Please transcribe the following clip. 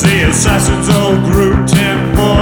The assassins all grew ten more